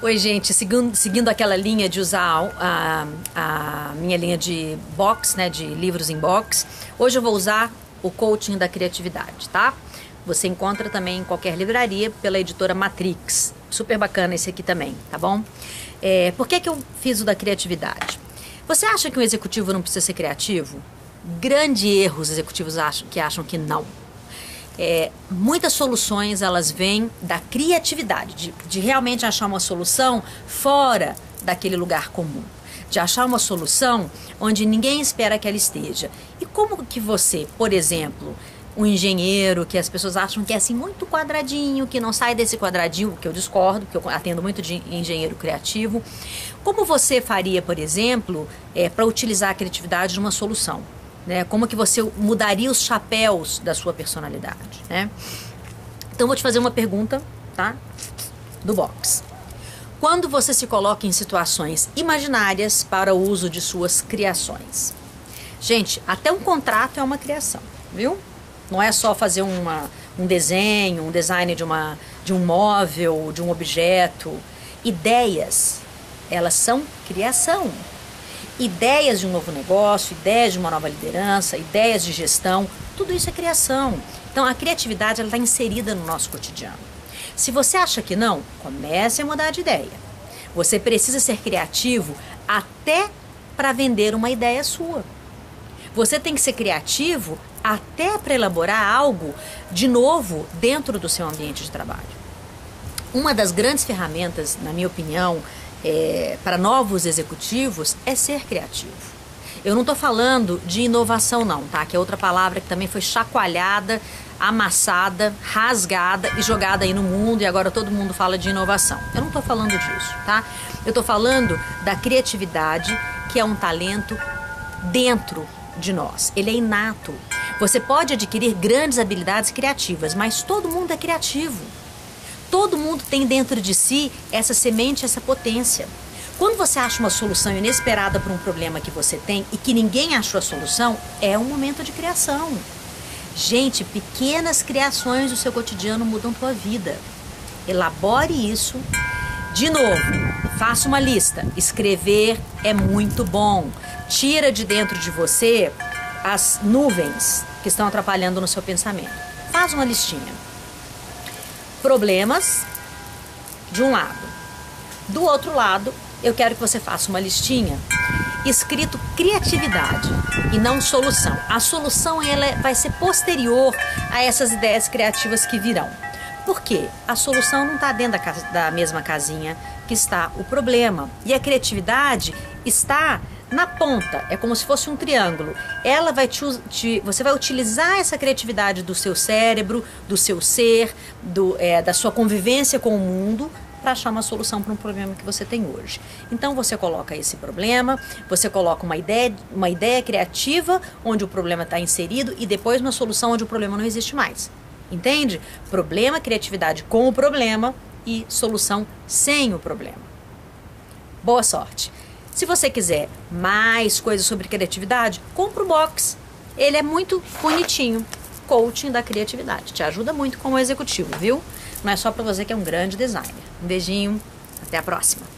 Oi, gente. Seguindo, seguindo aquela linha de usar a, a minha linha de box, né, de livros em box, hoje eu vou usar o coaching da criatividade, tá? Você encontra também em qualquer livraria pela editora Matrix. Super bacana esse aqui também, tá bom? É, por que, que eu fiz o da criatividade? Você acha que um executivo não precisa ser criativo? Grande erro os executivos acham, que acham que não. É, muitas soluções elas vêm da criatividade, de, de realmente achar uma solução fora daquele lugar comum de achar uma solução onde ninguém espera que ela esteja. E como que você, por exemplo, um engenheiro que as pessoas acham que é assim muito quadradinho, que não sai desse quadradinho, que eu discordo, porque eu atendo muito de engenheiro criativo. Como você faria, por exemplo, é, para utilizar a criatividade numa solução? Né? Como que você mudaria os chapéus da sua personalidade, né? Então vou te fazer uma pergunta, tá? Do box. Quando você se coloca em situações imaginárias para o uso de suas criações. Gente, até um contrato é uma criação, viu? Não é só fazer uma, um desenho, um design de, uma, de um móvel, de um objeto. Ideias, elas são criação ideias de um novo negócio, ideias de uma nova liderança, ideias de gestão, tudo isso é criação. Então a criatividade está inserida no nosso cotidiano. Se você acha que não, comece a mudar de ideia. Você precisa ser criativo até para vender uma ideia sua. Você tem que ser criativo até para elaborar algo de novo dentro do seu ambiente de trabalho. Uma das grandes ferramentas, na minha opinião, é, para novos executivos é ser criativo. Eu não estou falando de inovação, não, tá? Que é outra palavra que também foi chacoalhada, amassada, rasgada e jogada aí no mundo e agora todo mundo fala de inovação. Eu não estou falando disso, tá? Eu estou falando da criatividade, que é um talento dentro de nós. Ele é inato. Você pode adquirir grandes habilidades criativas, mas todo mundo é criativo. Todo mundo tem dentro de si essa semente, essa potência. Quando você acha uma solução inesperada para um problema que você tem e que ninguém achou a solução, é um momento de criação. Gente, pequenas criações do seu cotidiano mudam tua vida. Elabore isso. De novo, faça uma lista. Escrever é muito bom. Tira de dentro de você as nuvens que estão atrapalhando no seu pensamento. Faz uma listinha problemas de um lado. Do outro lado, eu quero que você faça uma listinha escrito criatividade e não solução. A solução ela é, vai ser posterior a essas ideias criativas que virão. Por quê? A solução não está dentro da, da mesma casinha que está o problema. E a criatividade está na ponta, é como se fosse um triângulo. Ela vai te, te, você vai utilizar essa criatividade do seu cérebro, do seu ser, do, é, da sua convivência com o mundo para achar uma solução para um problema que você tem hoje. Então você coloca esse problema, você coloca uma ideia, uma ideia criativa onde o problema está inserido e depois uma solução onde o problema não existe mais. Entende? Problema, criatividade com o problema e solução sem o problema. Boa sorte! Se você quiser mais coisas sobre criatividade, compra o box. Ele é muito bonitinho. Coaching da criatividade. Te ajuda muito como executivo, viu? Não é só para você que é um grande designer. Um beijinho, até a próxima.